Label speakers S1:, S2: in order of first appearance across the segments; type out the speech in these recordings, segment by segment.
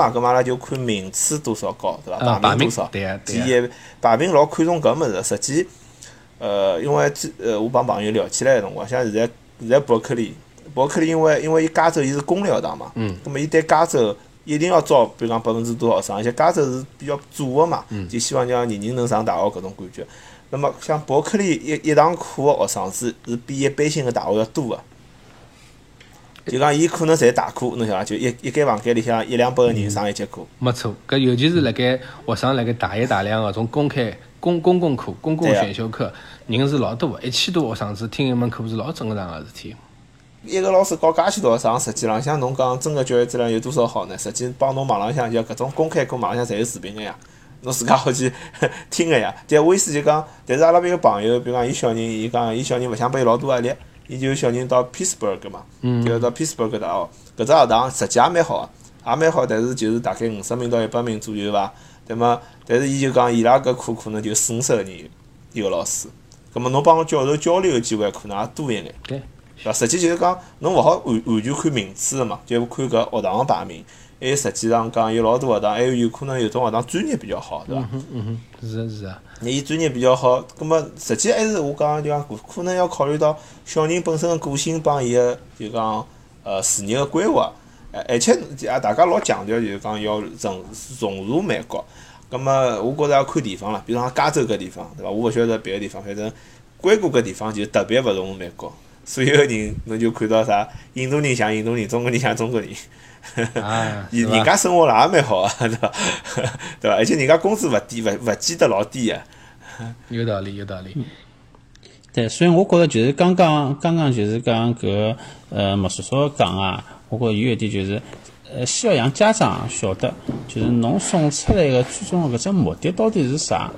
S1: 嘛，咁阿拉就看名次多少高，对伐？
S2: 排
S1: 名多少？
S2: 对
S1: 第一排名老看重搿物事，实际，呃，因为呃，我帮朋友聊起来个辰光，像现在现在伯克利，伯克利因为因为伊加州伊是公立学堂嘛，
S2: 嗯，
S1: 咁么伊对加州一定要招，比如讲百分之多少学生，而且加州是比较左个嘛，就希望讲人人能上大学搿种感觉。那么像伯克利一一堂课个学生是是比一般性个大学要多个。就讲，伊可能侪大课，侬晓得伐就一一间房间里向一两百个人上一节课。
S2: 没错，搿尤其是辣盖学生辣盖大一大两个种公开公公共课、公共选修课，人是老多个，一千多学生子听一门课是老正常个事体。
S1: 一个老师教介许多学生，实际浪向侬讲真个教育质量有多少好呢？实际帮侬网浪向就搿种公开课，网浪向侪有视频个呀，侬自家好去 听个呀。但我意思就讲，但是阿拉边个朋友，比如讲伊小人，伊讲伊小人勿想拨伊老多压力。伊就小人到 Pittsburgh 嘛，就到 Pittsburgh 大学，搿只学堂实际也蛮好个，也蛮好，但是就是大概五十名到一百名左右伐。对么？但是伊就讲伊拉搿课可能就四五十个人一个老师，葛末侬帮教授交流个机会可能也多一眼。
S2: 对，
S1: 伐？实际就是讲侬勿好完完全看名次个嘛，就看搿学堂个排名。还有实际上讲有老多学堂，还有有可能有种学堂专业比较好，对伐？
S2: 嗯哼嗯哼，是是啊。
S1: 那伊专业比较好，葛末实际还是我讲就讲可能要考虑到小人本身个个性帮伊个就讲呃事业个规划，呃而且也大家老强调就是讲要融融入美国，葛末我觉着要看地方了，比如讲加州搿地方，对伐？我勿晓得别个地方，反正硅谷搿地方就特别勿融入美国，所有个人侬就看到啥印度人像印度人，中国人像中国人。
S2: 啊，
S1: 人人家生活了也蛮好啊，对伐？对伐？而且人家工资勿低，勿勿见得老低个。
S2: 有道理，有道理。
S3: 对，所以我觉着就是刚刚刚刚就是讲搿呃莫叔叔讲啊，我觉着有一点就是，呃，需要让家长晓得，就是侬送出来个最终个搿只目的到底是啥？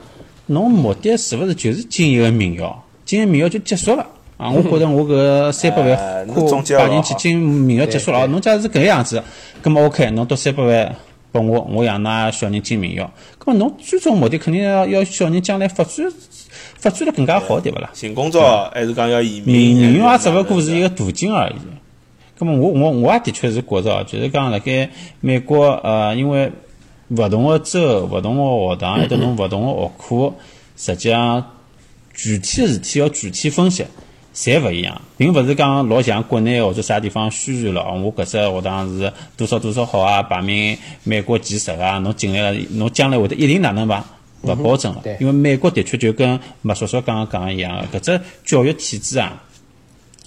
S3: 侬目的是勿是就是进一个名校？进一个名校就结束了？啊，我觉着我搿三百万花摆进去进名校结束了哦。侬假如是搿个样子，葛末 OK，侬到三百万拨我，我养㑚小人进名校。葛末侬最终目的肯定要要小人将来发展发展得更加好，对勿啦？
S1: 寻工作还是讲要移民？
S3: 名校也只勿过是一个途径而已。葛末我我我也的确是觉着，就是讲辣盖美国呃，因为勿同个州、勿同个学堂，还有侬勿同个学科，实际上具体个事体要具体分析。侪勿一样，并勿是讲老像国内或者啥地方宣传了哦，我搿只学堂是多少多少好啊，排名美国前十啊，侬进来了，侬将来会得一定哪能伐？勿保证了，因为美国的确就跟麦叔叔刚刚讲一样，搿只教育体制啊，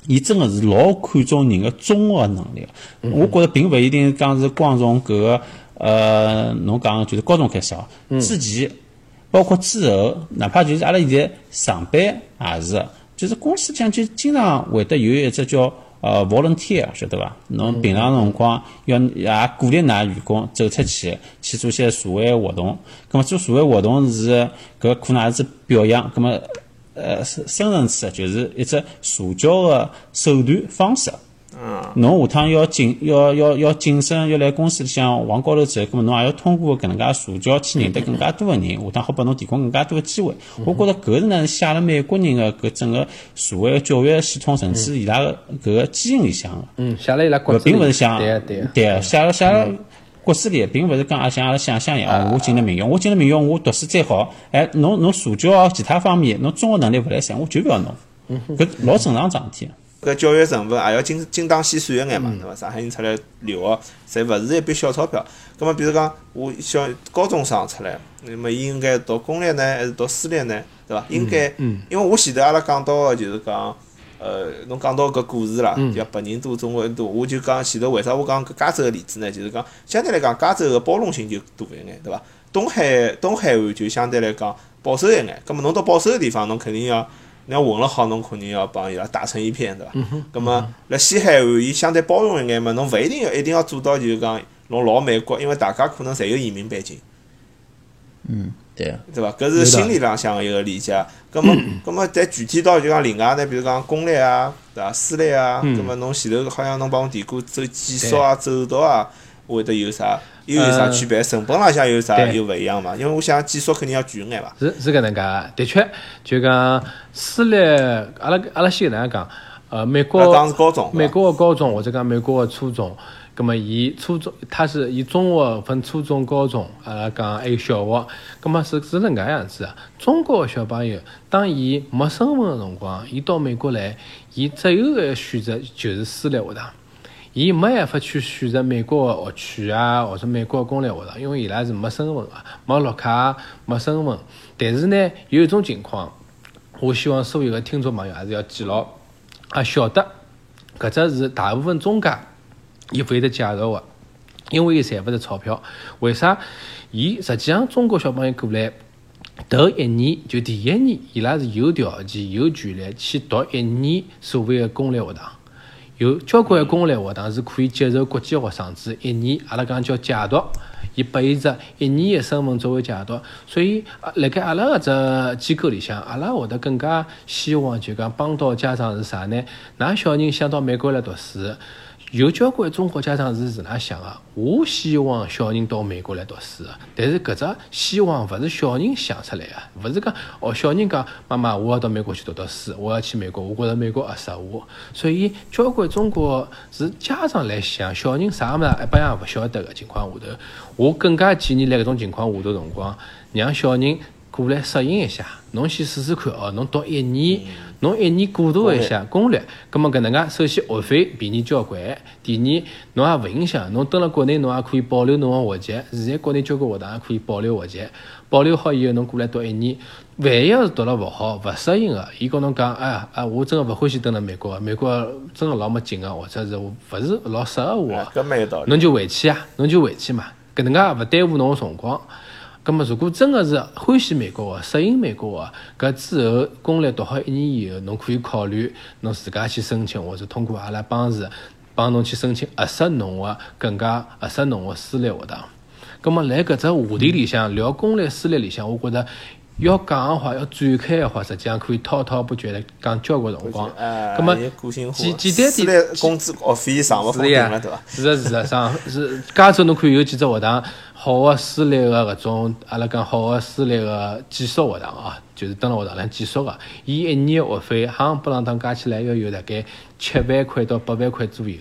S3: 伊真个是老看重人个综合能力。我觉着并勿一定讲是光从搿个呃，侬讲就是高中开始哦，之前包括之后，哪怕就是阿拉现在上班也是。就是公司讲，就经常会得有一只叫呃 volunteer，晓得伐？侬平常辰光要也鼓励㑚员工走出去，去做些社会活动。咁么做社会活动是搿可能也是表扬，咁么呃深深层次就是一只社交个手段方式。侬下趟要晋要要要晋升，要来公司里向往高头走，咁么侬也要通过搿能介社交去认得更加多个人，下趟好拨侬提供更加多个机会。我觉着搿是呢，写了美国人个搿整个社会个教育系统，甚至伊拉个搿个基因里向个。
S2: 嗯，写了伊拉骨子里。
S3: 并勿是像
S2: 对对。
S3: 对，写了写了骨子里，并勿是讲像阿拉想象一样，我进了名校，我进了名校，我读书再好，哎，侬侬社交其他方面，侬综合能力勿来三，我就勿要侬。搿老正常桩事体。
S1: 搿教育成分也要精精打细算一眼嘛，对伐？上海人出来留学，侪勿是一笔小钞票。葛末比如讲，我小高中生出来，那么伊应该读公立呢，还是读私立呢？对伐？应该，因为我前头阿拉讲到个就是讲，呃，侬讲到搿故事啦，叫白人多，中国人多，我就讲前头为啥我讲搿加州个例子呢？就是讲相对来讲，加州个包容性就大一眼，对伐？东海东海岸就相对来讲保守一眼。葛末侬到保守个地方，侬肯定要。你要混了好，侬肯定要帮伊拉打成一片，对伐？咁么，辣西海岸，伊相对包容一眼嘛，侬勿一定要一定要做到，就是讲侬老美国，因为大家可能侪有移民背景。
S3: 嗯，对啊。
S1: 对伐？搿是心理浪向个一个理解。咁么，咁么，再具体到就讲另外呢，比如讲公立啊，对伐？私立啊，咁么侬前头好像侬帮我提过走寄宿啊、走读啊，会得有啥？又有啥区别？成本浪向有啥又勿一样嘛？因为我想技术肯定要贵眼伐？
S2: 是是搿能介个，的确，就讲私立，阿拉阿拉先搿能介讲，呃，美国，
S1: 讲是高中，
S2: 美国个高中或者讲美国个初中，葛么伊初中，它是以中学分初中、高中，阿拉讲还有小学，葛么是是能介样子啊？中国个小朋友，当伊没身份个辰光，伊到美国来，伊只有个选择就是私立学堂，伊没办法去选择美国个学区啊，或者美国个公立学堂，因为伊拉是没身份个，没绿卡，没身份。但是呢，有一种情况，我希望所有个听众朋友还是要记牢，啊，晓得搿只是大部分中介。伊勿会得介绍个，因为伊赚勿着钞票。为啥？伊实际上中国小朋友过来头一年就第一年，伊拉是有条件、有权利去读一年所谓个公立学堂。有交关公立学堂是可以接受国际学生子一年，阿拉讲叫借读，伊拨伊只一年的身份作为借读。所以啊，辣盖阿拉搿只机构里向，阿拉会得更加希望就讲帮到家长是啥呢？㑚小人想到美国来读书。有交关中国家长是是哪想啊？我希望小人到美国来读书但是搿只希望勿是小人想出来个，勿是讲哦，小人讲妈妈，我要到美国去读读书，我要去美国，我觉着美国合适我。所以交关中国是家长来想，小人啥物事一般也勿晓得个情况下头，我更加建议辣搿种情况下头辰光，让小人过来适应一下，侬先试试看哦，侬读一年。侬一年过渡一下攻略，葛末搿能介，首先学费便宜交关，第二侬也勿影响，侬蹲辣国内侬也可以保留侬个学籍，现在国内交关学堂也可以保留学籍，保留好以后侬过来读一年，万一要是读了勿好勿适应个，伊跟侬讲，哎哎，我真个勿欢喜蹲辣美国，美国真个老没劲个，或者是勿是老适合我，
S1: 搿蛮有道理，
S2: 侬就回去啊，侬就回去嘛，搿能介勿耽误侬个辰光。咁么，如果真个是欢喜美国个、适应美国个，搿之后公立读好一年以后，侬可以考虑侬自家去申请，或者通过阿拉帮助帮侬去申请合适侬个、更加合适侬个私立学堂。咁么，辣搿只话题里向聊公立私立里向，我觉着要讲个话，要展开个话，实际上可以滔滔不绝的讲交关辰光。咁么，简简单点，
S1: 工资学费上勿封顶了，对伐？
S2: 是个是个上 是加州侬看有几只学堂。好个私立个搿种，阿拉讲好个私立个寄宿学堂啊，就是蹲辣学堂里寄宿个，伊一年个学费，夯不啷当加起来要有大概七万块到八万块左右，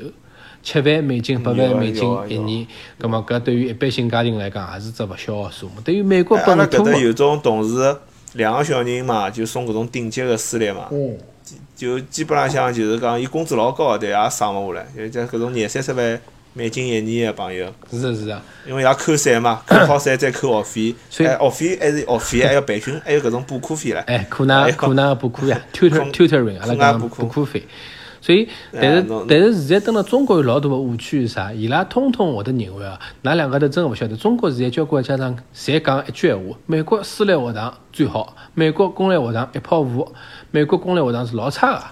S2: 七万美金、八万美金一年。葛末搿对于一般性家庭来讲，也是只勿小个数目。对于美国本土，
S1: 阿拉搿搭有种同事两个小人嘛，就送搿种顶级个私立嘛，就基本浪向就是讲，伊工资老高，但也省勿下来，就像搿种廿三十万。美金一年个朋友，
S2: 是的，是的，
S1: 因为要扣税嘛，扣好税再扣学费，所以学费还是学费，还要培训，还有搿种补课费唻。
S2: 哎，课那课那补课呀，tutor tutoring，阿拉讲补课费。所以，但是但是现在蹲辣中国有老大个误区是啥？伊拉通通会得认为啊，㑚两个头真个勿晓得。中国现在交关家长侪讲一句闲话：美国私立学堂最好，美国公立学堂一泡糊，美国公立学堂是老差个。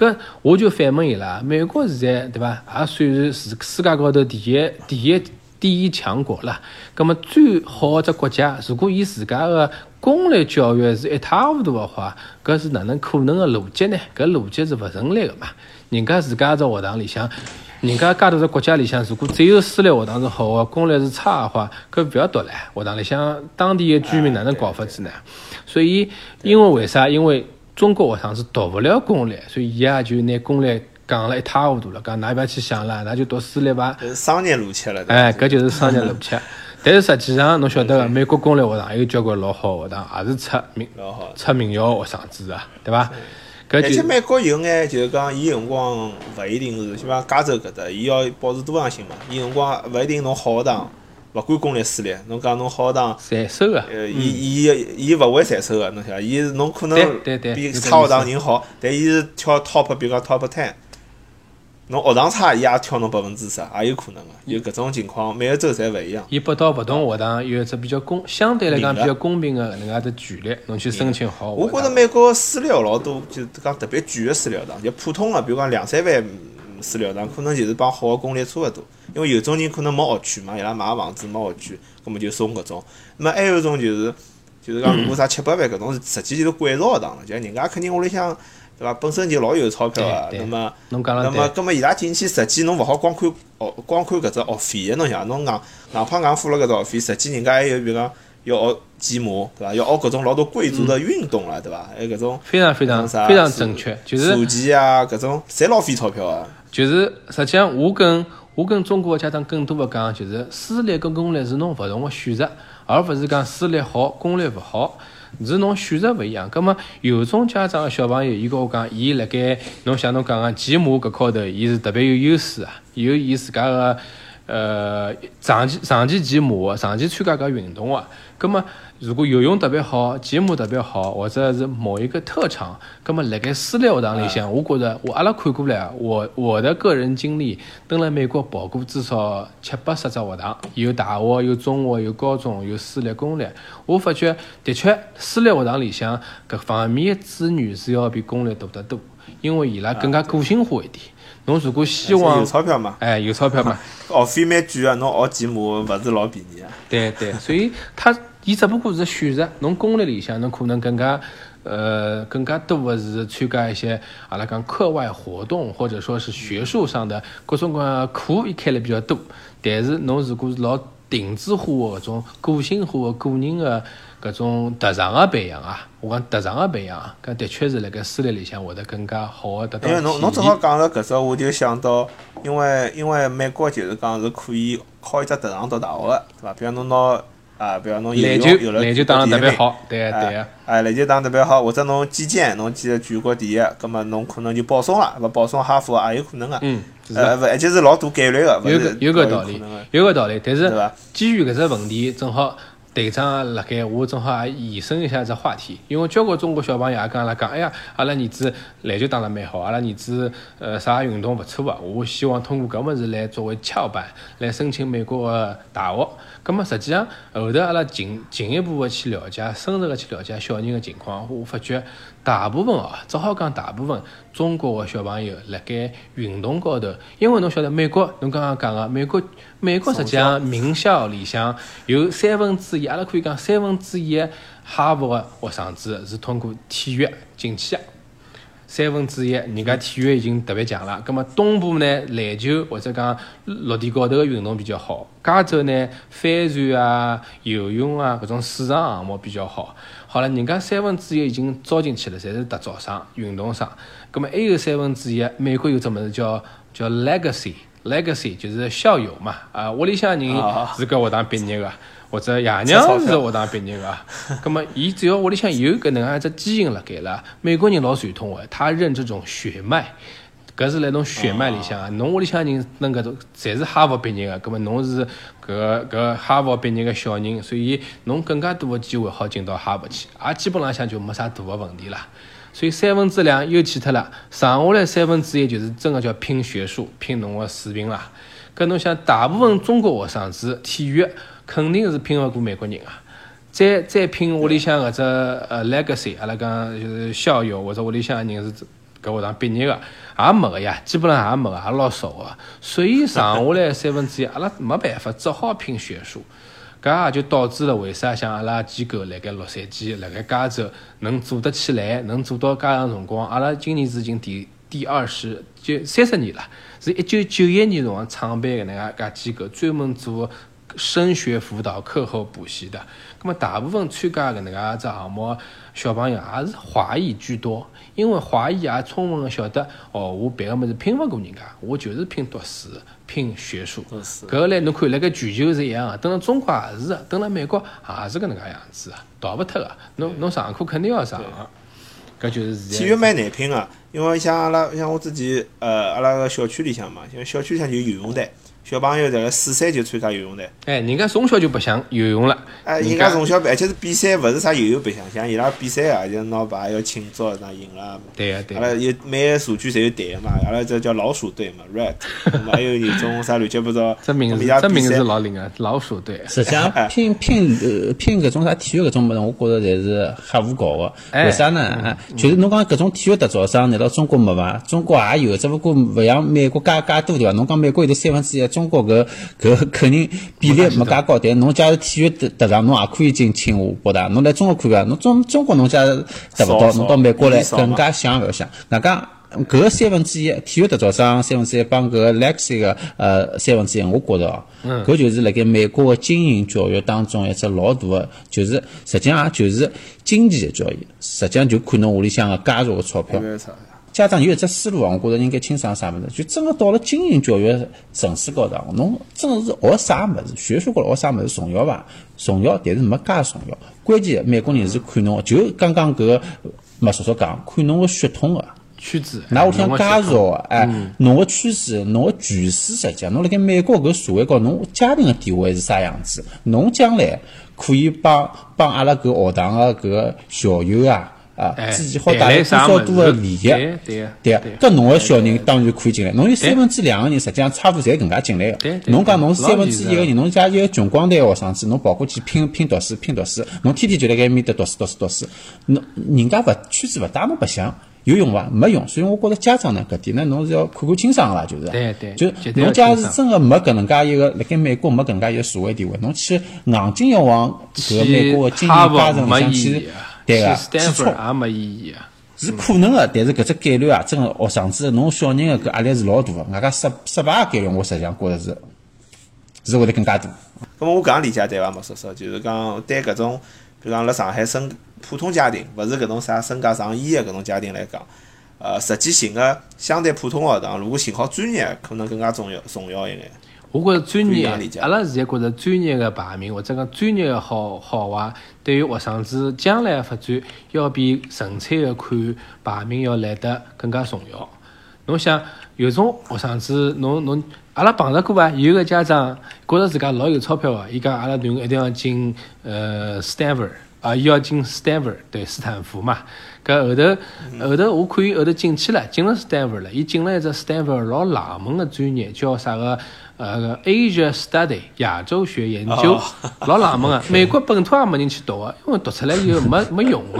S2: 搿我就反问伊拉：美国现在对伐？也算是世世界高头第一、第一、第一强国了。葛末最好个只国家，如果伊自家个公立教育是一塌糊涂个话，搿是哪能可能个逻辑呢？搿逻辑是勿成立个嘛？人家自家只学堂里向，人家介多只国家里向，如果只有私立学堂是好个，公立是差个话，搿勿要读唻。学堂里向当地个居民哪能搞法子呢？所以，因为为啥？因为中国学生是读勿了公立，所以伊也就拿公立讲了一塌糊涂了，讲㑚勿要去想了，那就读私立吧。
S1: 是商业路线了。
S2: 哎，搿就是商业路线。但是实际上，侬晓得个，美国公立学堂有交关老好学堂，也是出名出名校学生子啊，对伐？
S1: 而且美国有眼就是讲，伊辰光勿一定是，像讲加州搿搭，伊要保持多样性嘛。伊辰光勿一定侬好学堂。勿管公立私立，侬讲侬好学堂，
S2: 税收个，
S1: 呃，伊伊伊勿会税收个，侬晓得，伊是侬可能比差学堂人好，但伊是挑 top，比如讲 top ten，侬学堂差，伊也挑侬百分之十，也有可能个，有搿种情况，每个州侪勿一样。
S2: 伊拨到勿同学堂有一只比较公，相对来讲比较公平个能介只权利，侬去申请好。
S1: 我觉着美国私立学老多，就是讲特别贵个私立学堂，就普通个，比如讲两三万。私立学堂可能就是帮好个公立差勿多，因为有种人可能没学区嘛，伊拉买个房子没学区，葛末就送搿种。那么还有一种就是，就是讲如果啥七八万搿种是实际就是贵族学堂了，就人家肯定屋里向对伐，本身就老有钞票个，那么，那么，葛末伊拉进去实际侬勿好光看学，光看搿只学费个，侬想侬硬硬怕硬付了搿只学费，实际人家还有比如讲要学骑马，对伐？要学搿种老多贵族的运动了，对伐？还有搿种
S2: 非常非常非常正确，就是
S1: 射击啊搿种，侪老费钞票啊。
S2: 就是实际上，我跟我跟中国的家长更多的讲，就是私立跟公立是侬勿同的选择，而勿是讲私立好，公立勿好，是侬选择勿一样。葛么有种家长的小朋友，伊跟我讲，伊辣盖侬像侬讲个骑马搿高头，伊是特别有优势啊，有伊自家个呃长期长期骑马，长期参加搿运动啊。葛么如果游泳特别好，骑马特别好，或者是某一个特长，葛么辣盖私立学堂里向，我觉着我阿拉看过来啊，我我的个人经历，蹲辣美国跑过至少七八十只学堂，有大学，有中学，有高中，有私立、公立。我发觉的确，私立学堂里向搿方面的资源是要比公立多得多，因为伊拉更加个性化一点。侬如果希望
S1: 有钞票嘛，
S2: 哎，有钞票嘛，
S1: 学费蛮贵个，侬学骑马勿是老便宜啊。
S2: 对对，所以他伊只不过是选择，侬公立里向侬可能更加呃更加多的是参加一些阿拉讲课外活动，或者说是学术上的各种各样的课，伊开了比较多。但是侬如果是老定制化的搿种个性化的个人个搿种特长个培养啊，我讲特长个培养，搿的确是辣盖私立里向会得更加好个得到
S1: 因为侬侬正好
S2: 现。
S1: 讲了搿只，我就想到，因为因为美国就是讲是可以靠一只特长读大学个，对伐？比方侬拿啊，比方侬游
S2: 篮球
S1: 有了
S2: 篮球打得特别好，对啊对啊，
S1: 哎，篮球打得特别好，或者侬击剑侬记得全国第一，葛么侬可能就保送了，勿保送哈佛也有可能个。
S2: 嗯，是
S1: 呃，勿，而且是老大概率个，
S2: 有个有个道理有个道理，但是基于搿只问题，正好队长辣盖，我正好也延伸一下只话题，因为交关中国小朋友也跟阿拉讲，哎呀，阿拉儿子篮球打得蛮好，阿拉儿子呃啥运动勿错啊，我希望通过搿物事来作为跷板来申请美国个大学。葛么实际上后头阿拉进进一步的去了解，深入的去了解小人的情况，我发觉大部分哦，只好讲大部分中国的小朋友辣盖运动高头，因为侬晓得美国，侬刚刚讲个美国，美国实际上名校里向有三分之一，阿拉可以讲三分之一哈佛的学生子是通过体育进去的。三分之一，人家体育已经特别强了。葛么东部呢，篮球或者讲陆地高头的运动比较好。加州呢，帆船啊、游泳啊搿种水上项目比较好。好了，人家三分之一已经招进去了，侪是特招生、运动生。葛么还有三分之一，美国有只物事叫叫 legacy。legacy 就是校友嘛，啊，屋里向人
S1: 啊
S2: 是搿学堂毕业个，或者爷娘是学堂毕业个，葛么伊只要屋里向有搿能介一只基因辣盖了，美国人老传统个，他认这种血脉。搿是辣侬血脉里向啊，侬屋里向人能搿种侪是哈佛毕业个，葛末侬是搿搿哈佛毕业个小人，所以侬更加多个机会好进到哈佛去，也基本浪向就没啥大个问题啦。所以三分之两又去脱了，剩下来三分之一就是真个叫拼学术，拼侬个水平啦。搿侬想，大部分中国学生子体育肯定是拼勿过美国人啊。再再拼屋里向搿只呃 legacy，阿拉讲就是校友或者屋里向人是搿学堂毕业个，也没个呀，基本上也没个，也老少个。所以剩下来三分之一，阿拉没办法，只好拼学术。搿也就导致了为啥像阿拉机构辣盖洛杉矶、辣盖加州能做得起来，能做到介长辰光。阿拉今年是已经第第二十就三十年了，是一九九一年辰光创办个能介介机构，专门做升学辅导、课后补习的。那么大部分参加搿能介只项目小朋友也是华裔居多，因为华裔也充分个晓得，哦，我别个物事拼勿过人家，我就是拼读书、拼学术。搿个来侬看，辣盖全球是一样个，等辣中国也是个，等辣美国也是搿能介样子个，逃勿脱个。侬侬上课肯定要上个，搿就是现在。
S1: 体育蛮难拼个，因为像阿拉像我自己呃阿拉个小区里向嘛，因为小区里向就有游泳队，小朋友在辣四岁就参加游泳队。
S2: 哎，人家从小就白相游泳了，
S1: 哎，人家从小，而且是比赛，勿是啥游泳白相，像伊拉比赛啊，就拿牌要庆祝，那赢了。
S2: 对个对
S1: 阿拉
S2: 个。
S1: 有每个社区侪有队个嘛，阿拉这叫老鼠队嘛嘛 还有有种啥乱七八糟。
S2: 这名字这名字老灵个，老鼠队。
S3: 实际上拼拼呃拼搿种啥体育搿种物事，我觉着侪是瞎胡搞个。
S2: 哎
S3: 为啥呢？啊就是侬讲搿种体育特招生，难道中国没伐？中国也有，只不过勿像美国介介多对伐？侬讲美国有得三分之一，中国搿搿肯定比例没介高。但侬假如体育特特长，侬也可以进清华、北大。侬来中国看看，侬中中国侬假如达勿到，侬到美国来更加想勿要想。外加搿个三分之一体育特招生三分之一帮搿个 Lexi 个呃三分之一，我觉着哦，搿就是辣盖美国个精英教育当中一只老大个，就是实际上也就是经济个教育，实际上就看侬屋里向个家族个钞票。家长有一只思路啊，我觉着应该清爽啥物事，就真个到了精英教育层次高头，侬真个是学啥物事，学术高头学啥物事重要伐？重要，但是没介重要。关键美国人是看侬，就刚刚搿个麦叔叔讲，看侬个血统个。
S2: 圈子，
S3: 那我想
S2: 侬个
S3: 介
S2: 血统
S3: 绍个，哎，侬个圈子，侬个权势实际上，侬辣盖美国搿社会高，侬家庭个地位是啥样子？侬将来可以帮帮阿拉搿学堂个搿个校友啊啊，
S2: 哎
S3: 之间好带来多少多个利益？
S2: 对对
S3: 搿侬个小人当然可以进来，侬有三分之两个人，实际上差勿多侪搿能介进来个。侬讲侬是三分之一个人，侬家一个穷光蛋学生子，侬跑过去拼拼读书拼读书，侬天天就辣盖埃面搭读书读书读书，侬人家勿圈子勿带侬白相。有用伐？没用，所以我觉着家长呢，搿点呢，侬是要看看清爽个啦，就是。
S2: 对对
S3: 就侬假
S2: 清爽
S3: 是真个没搿能介一个，辣盖美国没搿能介一个社会地位，侬去硬劲要往搿个美国个精英
S2: 哈佛
S3: 家庭里向去对个，
S2: 去斯坦
S3: 去冲
S2: 福也没意义啊。
S3: 是可能个，但是搿只概率啊，真个学生子侬小人个搿压力是老大个，外加失失败个概率，我实际上觉着是是会得更加大。
S1: 咁么我搿样理解对伐？莫叔叔，就是讲对搿种，比如讲辣上海生普通家庭，勿是搿种啥身家上亿个搿种家庭来讲，呃，实际寻个相对普通学堂，如果寻好专业，可能更加重要重要一眼。
S2: 我觉着专业阿拉现在觉着专业个排名或者讲专业个好好坏，对于学生子将来个发展，要比纯粹个看排名要来得更加重要。侬想有种学生子，侬侬阿拉碰着过伐？有个家长觉着自家老有钞票个，伊讲阿拉囡儿一定要进呃 Stanford 啊，伊要进 Stanford 对斯坦福嘛。搿后头后头我看伊后头进去了，进了 Stanford 了，伊进了一只 Stanford 老冷门个专业，叫啥个？呃，Asia Study 亚洲学研究，
S1: 哦
S2: 老冷门 个，美国本土也没人去读个，因为读出来以后没 没用个。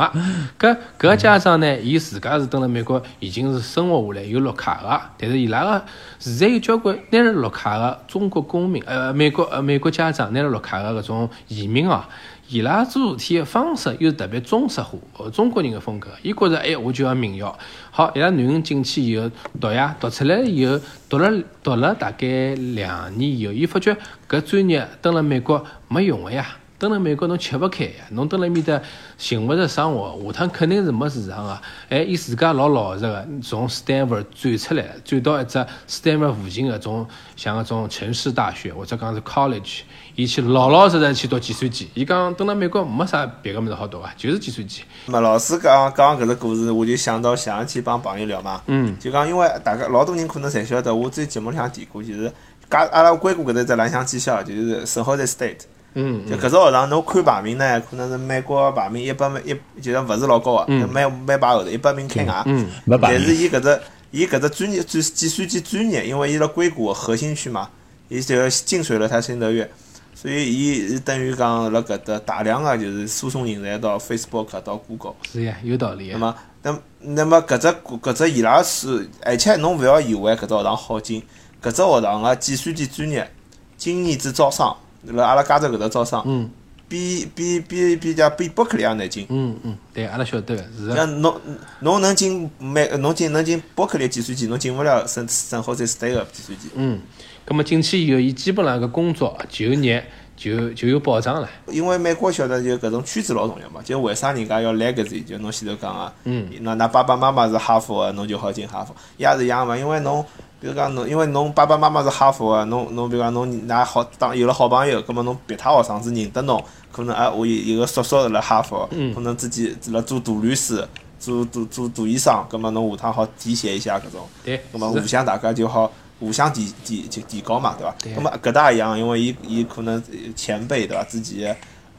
S2: 搿搿个家长呢，伊自家是蹲辣美国已经是生活下来有绿卡个，但是伊拉个现在有交关拿了绿卡个中国公民，呃，美国呃美国家长拿了绿卡个搿种移民哦。伊拉做事体个方式又特别中式化，呃，中国人个风格。伊觉着，哎，我就要名校。好，伊拉囡恩进去以后读呀，读出来以后，读了读了大概两年以后，伊发觉搿专业蹲辣美国没用个呀。蹲辣美国侬吃勿开呀，侬蹲辣埃面搭寻勿着生活，下趟肯定是没市场个。哎，伊自家老老实个，从 Stanford 转出来，转到一只 Stanford 附近个种像搿种城市大学或者讲是 college，伊去老老实实去读计算机。伊讲蹲辣美国没啥别个物事好读啊，就是计算机。
S1: 那么老师讲讲搿只故事，我就想到上一期帮朋友聊嘛，
S2: 嗯，
S1: 就讲因为大家老多人可能侪晓得，我之前节目里向提过，就是家阿拉硅谷搿搭只蓝翔技校，就是圣何塞 State。
S2: 嗯
S1: 就搿只学堂，侬看排名呢，可能是美国排名一百名一，就是勿是老高个，蛮蛮排后头，一百名开外。
S2: 嗯
S3: 没排
S1: 但是伊搿只伊搿只专业专计算机专业，因为伊辣硅谷核心区嘛，伊就进水楼台先得月，所以伊是等于讲辣搿搭大量个就是输送人才到 Facebook 到 Google。
S2: 是呀，有道理啊。
S1: 那么，那那么搿只搿只伊拉是，而且侬勿要以为搿只学堂好进，搿只学堂个计算机专业今年子招生，辣阿拉加州搿搭招商，
S2: 嗯
S1: 比比比比家比伯克利也难进。
S2: 嗯嗯，对，阿拉晓得个是的。
S1: 像侬侬能进美，侬进能进伯克利计算机，侬进勿了圣圣何塞 State 个计算机。
S2: 嗯，葛么进去以后，伊基本上个工作就业就就有保障了。
S1: 因为美国晓得就搿种圈子老重要嘛，就为啥人家要 legacy？就侬前头讲个，
S2: 嗯，
S1: 那㑚爸爸妈妈是哈佛个，侬就好进哈佛，也是一样嘛。因为侬，比如讲侬，因为侬爸爸妈妈是哈佛个，侬侬比如讲侬㑚好当有了好朋友，葛末侬别他学生子认得侬，可能啊，我有有个叔叔是辣哈佛，可能自己是辣做大律师，做做做大医生，葛末侬下趟好提携一下搿种。
S2: 对，
S1: 咁么互相大家就好互相提提提提高嘛，对伐？
S2: 对
S1: 咁么搿搭一样，因为伊伊可能前辈对伐，自己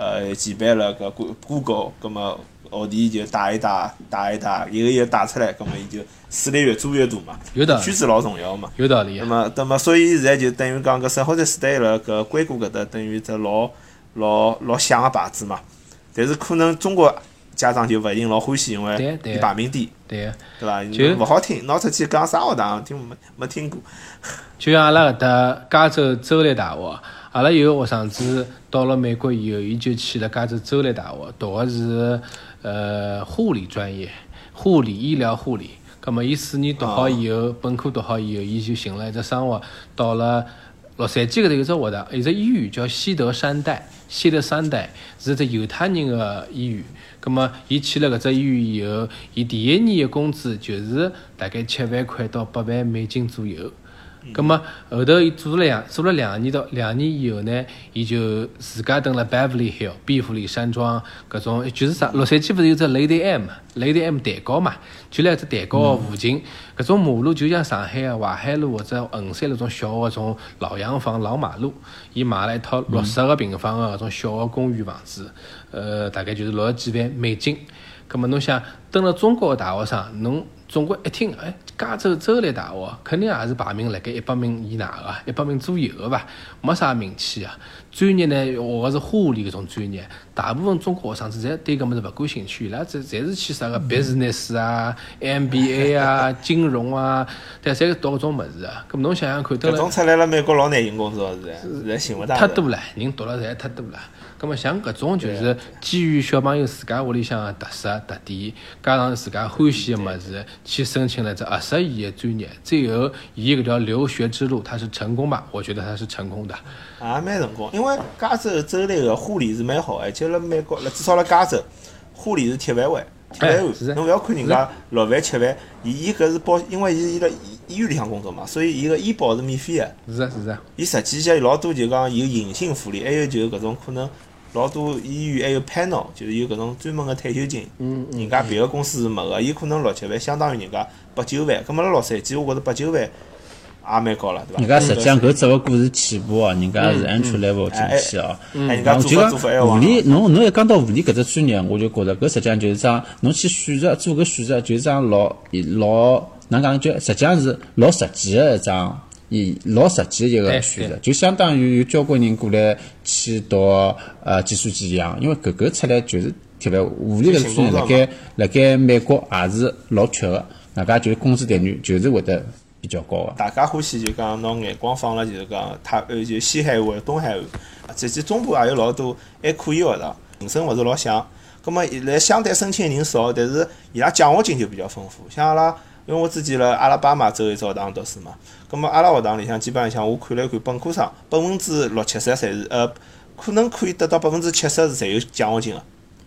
S1: 呃前辈了搿 Go- Google，咁么学弟就带一带带一带，一个一个带出来，咁么伊就势力越做越大嘛。
S2: 有道理
S1: 圈子老重要嘛。
S2: 有道理啊。
S1: 那么，那么，所以现在就等于讲搿圣何塞 State 辣搿硅谷搿搭等于只老老老响个牌子嘛。但是可能中国家长就勿一定老欢喜，因为伊排名低，
S2: 对个，
S1: 对伐？
S2: 就
S1: 勿好听，拿出去讲啥学堂，听没没听过。
S2: 就像阿拉搿搭加州州立大学，阿拉有个学生子到了美国以后，伊就去了加州州立大学，读个是呃护理专业，护理医疗护理。葛么伊四年读好以后，本科读好以后，伊就寻了一只生活，到了洛杉矶搿头有只学堂，有只医院叫西德山代，西德山代是只犹太人个医院。葛末伊去了搿只医院以后，伊第一年个工资就是大概七万块到八万美金左右。葛末后头伊做了两做了两年到两年以后呢，伊就自家蹲辣 Beverly Hill 毕弗里山庄搿种，就是啥洛杉矶勿是有只 Lady M，Lady M 蛋糕嘛，就辣只蛋糕附近，搿种马路就像上海个淮海路或者衡山路种小个种老洋房老马路，伊买了一套六十个平方个搿种小个公寓房子，呃，大概就是六十几万美金。葛末侬想蹲辣中国个大学生，侬总归一听，哎，加州州立大学肯定也是排名辣盖一百名以内个，一百名左右个伐？没啥名气啊。专业呢，学个是护理搿种专业，大部分中国学生子侪对搿物事勿感兴趣，伊拉侪侪是去啥个 business 啊、MBA 啊、金融啊，对，侪读搿种物事啊。搿侬想想看，
S1: 搿种出来了美国老难寻工作是现在寻勿到。
S2: 太多了，人读了侪太多了。葛末像搿种就是基于小朋友自家屋里向个特色特点，加上自家欢喜个物事，去申请了只合适伊个专业，最后伊搿条留学之路，他是成功吧？我觉得他是成功的。
S1: 也蛮成功，因为加州州内个护理是蛮好，而且辣美国，辣至少辣加州，护理是铁饭碗，铁饭碗。侬勿要看人家六万七万，伊伊搿是保，因为伊伊辣医医院里向工作嘛，所以伊个医保是免费个。
S2: 是啊是啊。
S1: 伊实际些老多就讲有隐性福利，还有就是搿种可能。老多医院还有 panel，就是有搿种专门个退休金，人家别个公司是没个，伊可能六七万，相当于人家八九万。葛末辣洛杉矶，我觉着八九万也蛮高了，对伐？
S3: 人家实际上搿只勿过是起步哦，人家是 entry level 进去哦。
S1: 人家
S3: 就讲护理，侬侬一讲到护理搿只专业，我就觉着搿实际上就是讲侬去选择做搿选择，就是讲老老哪讲就实际上是老实际个一桩。伊老实际一个选择，就相当于有交关人过来去读呃计算机一样，因为搿个出来就是特别护理个专业，辣盖辣盖美国也是老缺个，大家就是工资待遇就是会得比较高个。
S1: 大家欢喜就讲拿眼光放了，就是讲它呃就西海岸、东海岸，实际中部也有老多还可以学堂，名声勿是老响。葛末来相对申请人少，但是伊拉奖学金就比较丰富，像阿拉。因为我之前辣阿拉巴马州一只学堂读书嘛，葛末阿拉学堂里向基本里向我看了看，本科生百分之六七十侪是呃，可能可以得到百分之七十是侪有奖学金个，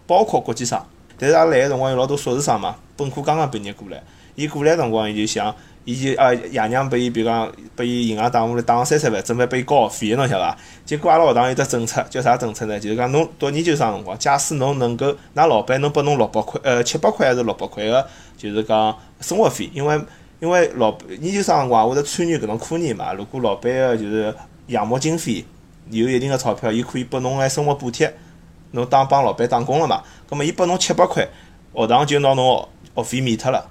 S1: 包括国际生。但是阿拉来个辰光有老多硕士生嘛，本科刚刚毕业过来，伊过来辰光伊就想，伊就啊爷娘拨伊，比如讲拨伊银行打下来打三十万，准备拨伊交学费，侬晓得伐？结果阿拉学堂有只政策，叫啥政策呢？就是讲侬读研究生辰光，假使侬能够，㑚老板能拨侬六百块，呃七百块还是六百块个，就是讲生活费，因为因为老研究生辰光会得参与搿种科研嘛，如果老板个就是项目经费有一定个钞票，伊可以拨侬个生活补贴，侬当帮老板打工了嘛？葛末伊拨侬七百块，学堂就拿侬学费免脱了。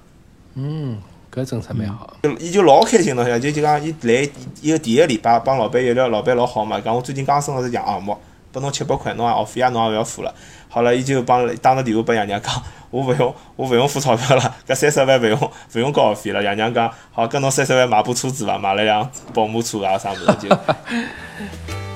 S2: 嗯。搿政策蛮好，
S1: 就伊就老开心了，就就讲伊来伊个第一个礼拜帮老板一聊，老板老好嘛，讲我最近刚升了只项目，拨侬七百块，侬学费啊侬也勿要付了。好了，伊就帮打个电话拨爷娘讲，我勿用我勿用付钞票了，搿三十万勿用勿用交学费了。爷娘讲好，跟侬三十万买部车子伐？买了辆宝马车啊啥物事就。